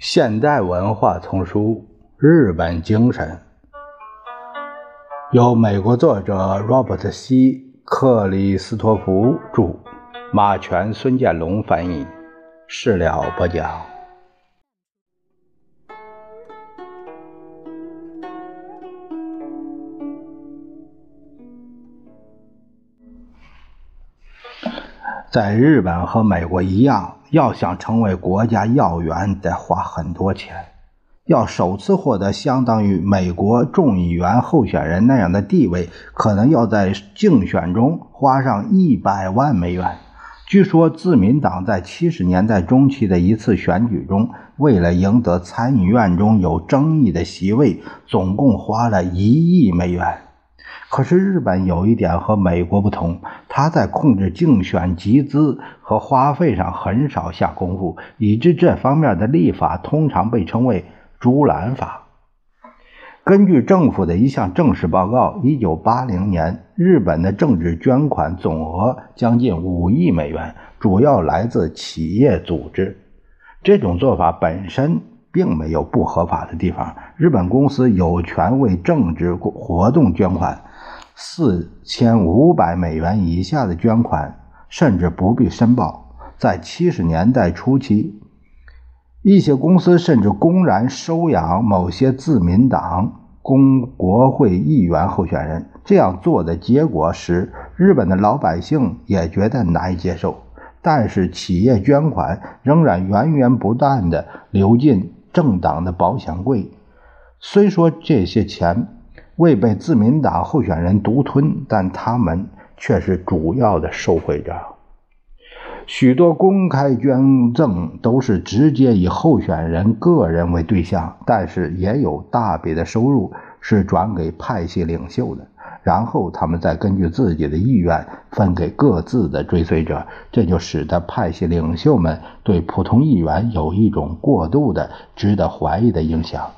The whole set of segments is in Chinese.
现代文化丛书《日本精神》，由美国作者 Robert C. 克里斯托弗著，马全、孙建龙翻译，事了播讲。在日本和美国一样。要想成为国家要员，得花很多钱。要首次获得相当于美国众议员候选人那样的地位，可能要在竞选中花上一百万美元。据说，自民党在七十年代中期的一次选举中，为了赢得参议院中有争议的席位，总共花了一亿美元。可是日本有一点和美国不同，他在控制竞选集资和花费上很少下功夫，以致这方面的立法通常被称为“竹篮法”。根据政府的一项正式报告，1980年日本的政治捐款总额将近5亿美元，主要来自企业组织。这种做法本身并没有不合法的地方，日本公司有权为政治活动捐款。四千五百美元以下的捐款甚至不必申报。在七十年代初期，一些公司甚至公然收养某些自民党公国会议员候选人。这样做的结果使日本的老百姓也觉得难以接受。但是，企业捐款仍然源源不断地流进政党的保险柜。虽说这些钱，未被自民党候选人独吞，但他们却是主要的受贿者。许多公开捐赠都是直接以候选人个人为对象，但是也有大笔的收入是转给派系领袖的，然后他们再根据自己的意愿分给各自的追随者，这就使得派系领袖们对普通议员有一种过度的、值得怀疑的影响。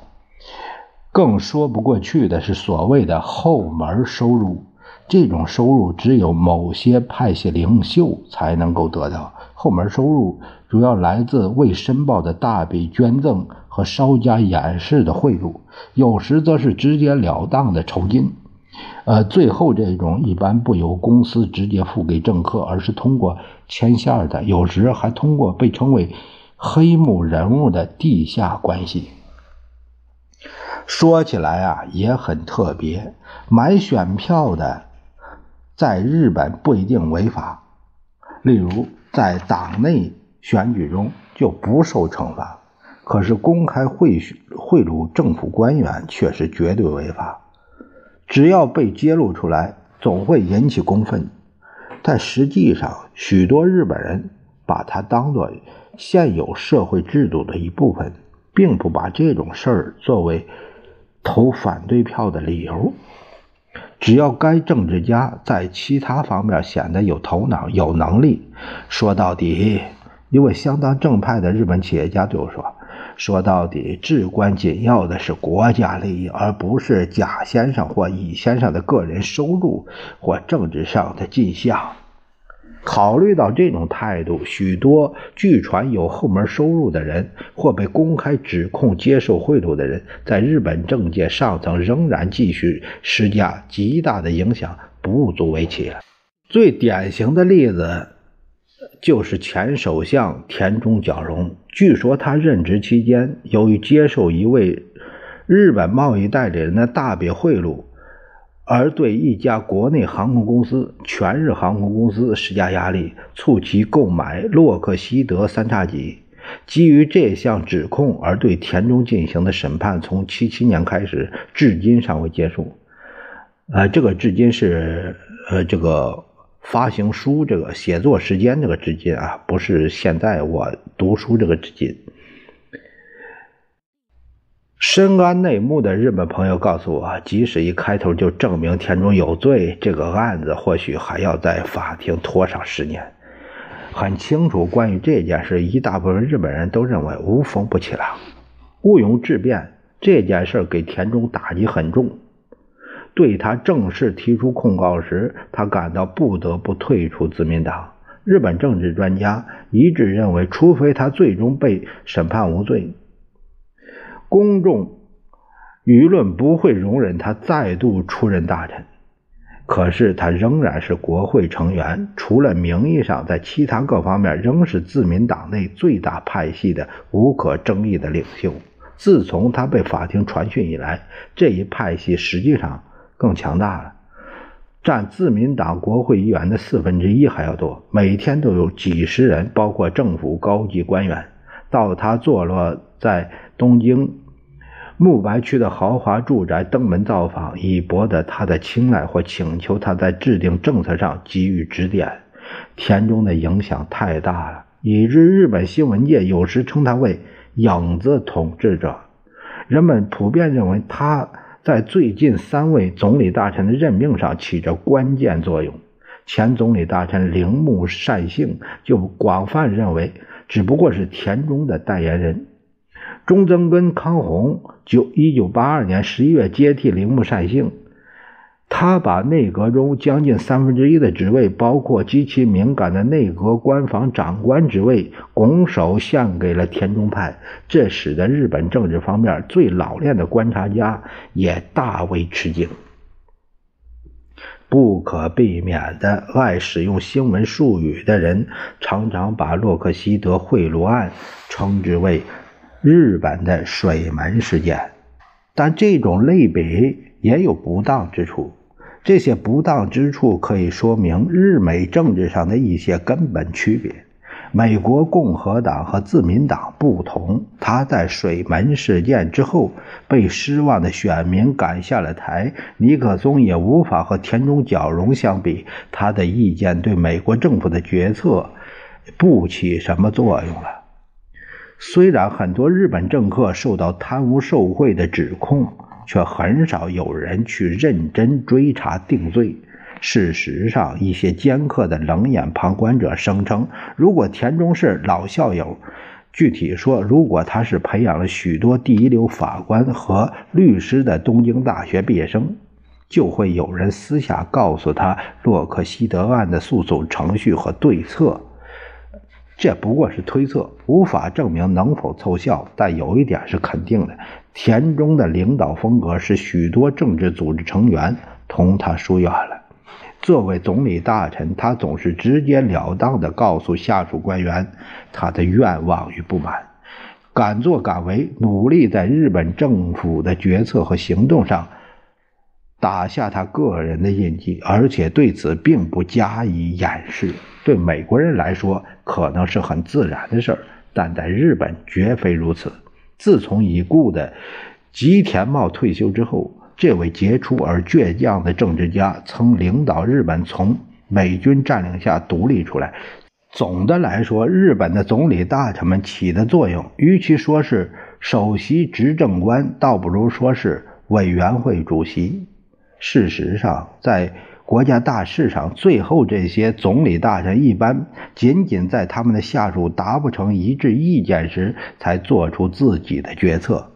更说不过去的是所谓的后门收入，这种收入只有某些派系领袖才能够得到。后门收入主要来自未申报的大笔捐赠和稍加掩饰的贿赂，有时则是直截了当的酬金。呃，最后这种一般不由公司直接付给政客，而是通过牵线的，有时还通过被称为黑幕人物的地下关系。说起来啊，也很特别。买选票的，在日本不一定违法。例如，在党内选举中就不受惩罚。可是，公开贿贿赂政府官员却是绝对违法。只要被揭露出来，总会引起公愤。但实际上，许多日本人把它当作现有社会制度的一部分，并不把这种事儿作为。投反对票的理由，只要该政治家在其他方面显得有头脑、有能力。说到底，一位相当正派的日本企业家对我说：“说到底，至关紧要的是国家利益，而不是甲先生或乙先生的个人收入或政治上的进项。”考虑到这种态度，许多据传有后门收入的人或被公开指控接受贿赂的人，在日本政界上层仍然继续施加极大的影响，不足为奇了。最典型的例子就是前首相田中角荣。据说他任职期间，由于接受一位日本贸易代理人的大笔贿赂。而对一家国内航空公司全日航空公司施加压力，促其购买洛克希德三叉戟。基于这项指控而对田中进行的审判，从七七年开始，至今尚未结束。呃，这个至今是呃这个发行书这个写作时间这个至今啊，不是现在我读书这个至今。深谙内幕的日本朋友告诉我，即使一开头就证明田中有罪，这个案子或许还要在法庭拖上十年。很清楚，关于这件事，一大部分日本人都认为无风不起浪。毋庸置辩，这件事给田中打击很重。对他正式提出控告时，他感到不得不退出自民党。日本政治专家一致认为，除非他最终被审判无罪。公众舆论不会容忍他再度出任大臣。可是他仍然是国会成员，除了名义上，在其他各方面仍是自民党内最大派系的无可争议的领袖。自从他被法庭传讯以来，这一派系实际上更强大了，占自民党国会议员的四分之一还要多。每天都有几十人，包括政府高级官员，到他坐落在东京。慕白区的豪华住宅登门造访，以博得他的青睐或请求他在制定政策上给予指点。田中的影响太大了，以致日本新闻界有时称他为“影子统治者”。人们普遍认为他在最近三位总理大臣的任命上起着关键作用。前总理大臣铃木善幸就广泛认为，只不过是田中的代言人。中曾根康弘九一九八二年十一月接替铃木善幸，他把内阁中将近三分之一的职位，包括极其敏感的内阁官房长官职位，拱手献给了田中派。这使得日本政治方面最老练的观察家也大为吃惊。不可避免的，爱使用新闻术语的人常常把洛克希德贿赂案称之为。日本的水门事件，但这种类比也有不当之处。这些不当之处可以说明日美政治上的一些根本区别。美国共和党和自民党不同，他在水门事件之后被失望的选民赶下了台。尼克松也无法和田中角荣相比，他的意见对美国政府的决策不起什么作用了。虽然很多日本政客受到贪污受贿的指控，却很少有人去认真追查定罪。事实上，一些尖刻的冷眼旁观者声称，如果田中是老校友，具体说，如果他是培养了许多第一流法官和律师的东京大学毕业生，就会有人私下告诉他洛克希德案的诉讼程序和对策。这不过是推测，无法证明能否奏效。但有一点是肯定的：田中的领导风格使许多政治组织成员同他疏远了。作为总理大臣，他总是直截了当地告诉下属官员他的愿望与不满，敢作敢为，努力在日本政府的决策和行动上打下他个人的印记，而且对此并不加以掩饰。对美国人来说，可能是很自然的事儿，但在日本绝非如此。自从已故的吉田茂退休之后，这位杰出而倔强的政治家曾领导日本从美军占领下独立出来。总的来说，日本的总理大臣们起的作用，与其说是首席执政官，倒不如说是委员会主席。事实上，在国家大事上，最后这些总理大臣一般仅仅在他们的下属达不成一致意见时，才做出自己的决策。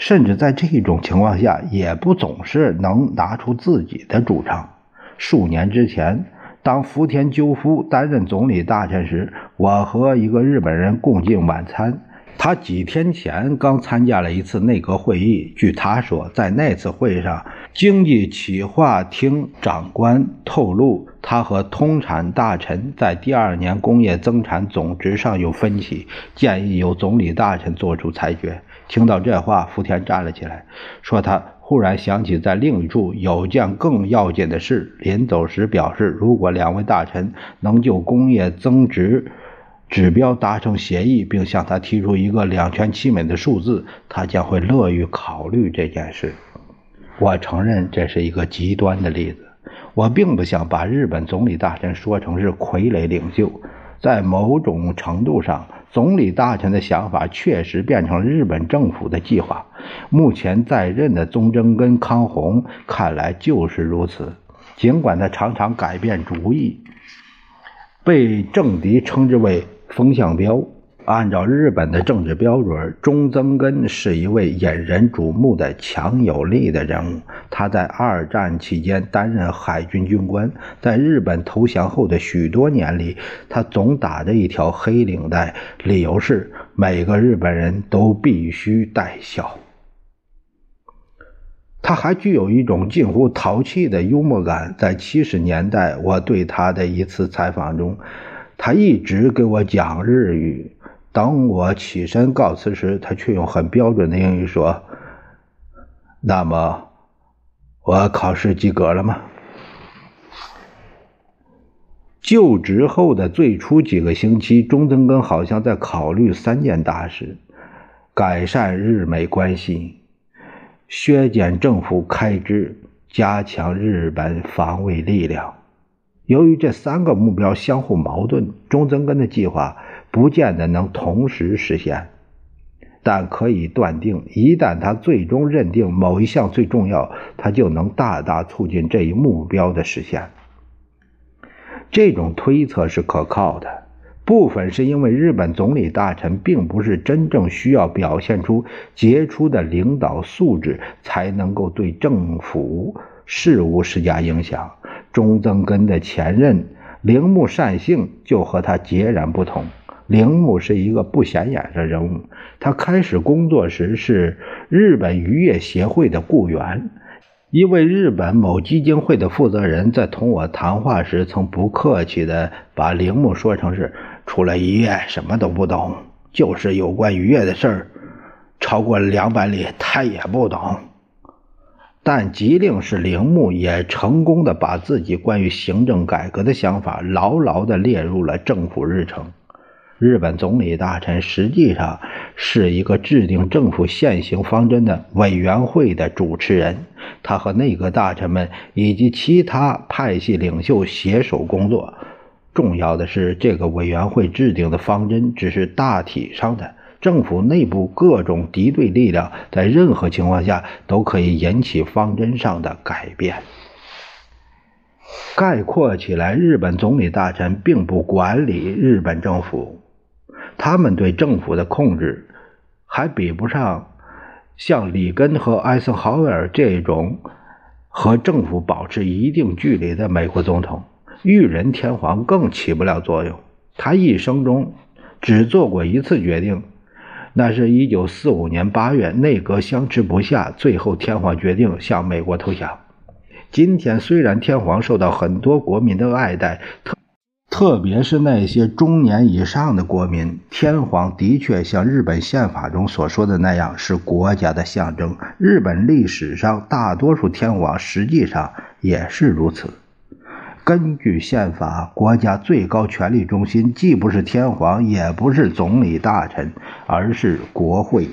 甚至在这种情况下，也不总是能拿出自己的主张。数年之前，当福田赳夫担任总理大臣时，我和一个日本人共进晚餐。他几天前刚参加了一次内阁会议。据他说，在那次会上，经济企划厅长官透露，他和通产大臣在第二年工业增产总值上有分歧，建议由总理大臣做出裁决。听到这话，福田站了起来，说他忽然想起在另一处有件更要紧的事。临走时表示，如果两位大臣能就工业增值。指标达成协议，并向他提出一个两全其美的数字，他将会乐于考虑这件事。我承认这是一个极端的例子。我并不想把日本总理大臣说成是傀儡领袖。在某种程度上，总理大臣的想法确实变成了日本政府的计划。目前在任的宗贞跟康弘看来就是如此，尽管他常常改变主意，被政敌称之为。风向标，按照日本的政治标准，中曾根是一位引人瞩目的强有力的人物。他在二战期间担任海军军官，在日本投降后的许多年里，他总打着一条黑领带，理由是每个日本人都必须戴孝。他还具有一种近乎淘气的幽默感。在七十年代，我对他的一次采访中，他一直给我讲日语。当我起身告辞时，他却用很标准的英语说：“那么，我考试及格了吗？”就职后的最初几个星期，中曾根好像在考虑三件大事：改善日美关系。削减政府开支，加强日本防卫力量。由于这三个目标相互矛盾，中曾根的计划不见得能同时实现。但可以断定，一旦他最终认定某一项最重要，他就能大大促进这一目标的实现。这种推测是可靠的。部分是因为日本总理大臣并不是真正需要表现出杰出的领导素质才能够对政府事务施加影响。中曾根的前任铃木善幸就和他截然不同。铃木是一个不显眼的人物，他开始工作时是日本渔业协会的雇员。一位日本某基金会的负责人在同我谈话时，曾不客气地把铃木说成是。除了渔业，什么都不懂，就是有关渔业的事儿，超过两百里他也不懂。但吉令是铃木也成功的把自己关于行政改革的想法牢牢的列入了政府日程。日本总理大臣实际上是一个制定政府现行方针的委员会的主持人，他和内阁大臣们以及其他派系领袖携手工作。重要的是，这个委员会制定的方针只是大体上的。政府内部各种敌对力量在任何情况下都可以引起方针上的改变。概括起来，日本总理大臣并不管理日本政府，他们对政府的控制还比不上像里根和艾森豪威尔这种和政府保持一定距离的美国总统。裕仁天皇更起不了作用，他一生中只做过一次决定，那是一九四五年八月，内阁相持不下，最后天皇决定向美国投降。今天虽然天皇受到很多国民的爱戴，特特别是那些中年以上的国民，天皇的确像日本宪法中所说的那样是国家的象征。日本历史上大多数天皇实际上也是如此。根据宪法，国家最高权力中心既不是天皇，也不是总理大臣，而是国会。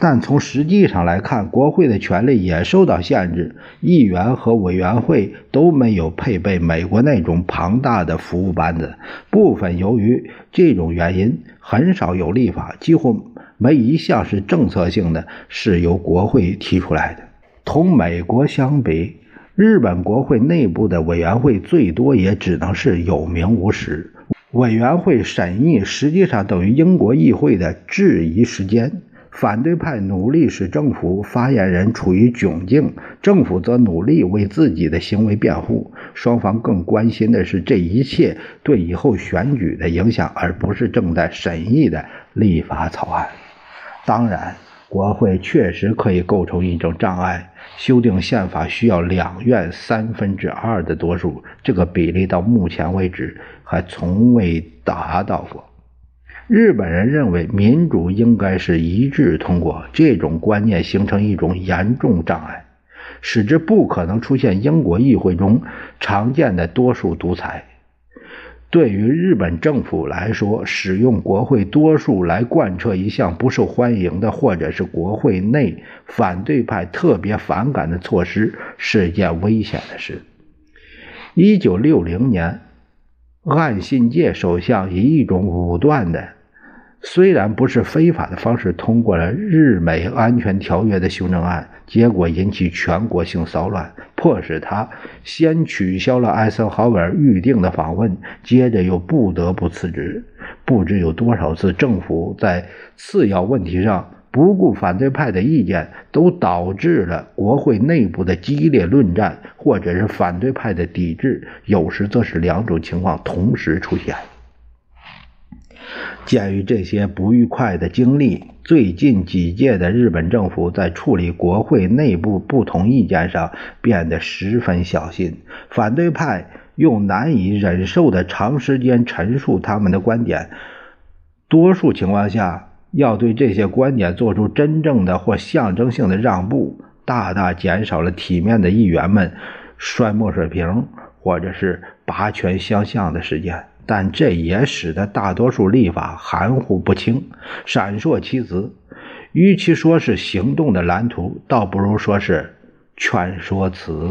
但从实际上来看，国会的权力也受到限制。议员和委员会都没有配备美国那种庞大的服务班子。部分由于这种原因，很少有立法，几乎没一项是政策性的，是由国会提出来的。同美国相比。日本国会内部的委员会最多也只能是有名无实。委员会审议实际上等于英国议会的质疑时间。反对派努力使政府发言人处于窘境，政府则努力为自己的行为辩护。双方更关心的是这一切对以后选举的影响，而不是正在审议的立法草案。当然。国会确实可以构成一种障碍。修订宪法需要两院三分之二的多数，这个比例到目前为止还从未达到过。日本人认为民主应该是一致通过，这种观念形成一种严重障碍，使之不可能出现英国议会中常见的多数独裁。对于日本政府来说，使用国会多数来贯彻一项不受欢迎的，或者是国会内反对派特别反感的措施，是一件危险的事。一九六零年，岸信介首相以一种武断的。虽然不是非法的方式通过了日美安全条约的修正案，结果引起全国性骚乱，迫使他先取消了艾森豪威尔预定的访问，接着又不得不辞职。不知有多少次政府在次要问题上不顾反对派的意见，都导致了国会内部的激烈论战，或者是反对派的抵制，有时则是两种情况同时出现。鉴于这些不愉快的经历，最近几届的日本政府在处理国会内部不同意见上变得十分小心。反对派用难以忍受的长时间陈述他们的观点，多数情况下要对这些观点做出真正的或象征性的让步，大大减少了体面的议员们摔墨水瓶或者是拔拳相向的时间。但这也使得大多数立法含糊不清、闪烁其词。与其说是行动的蓝图，倒不如说是劝说词。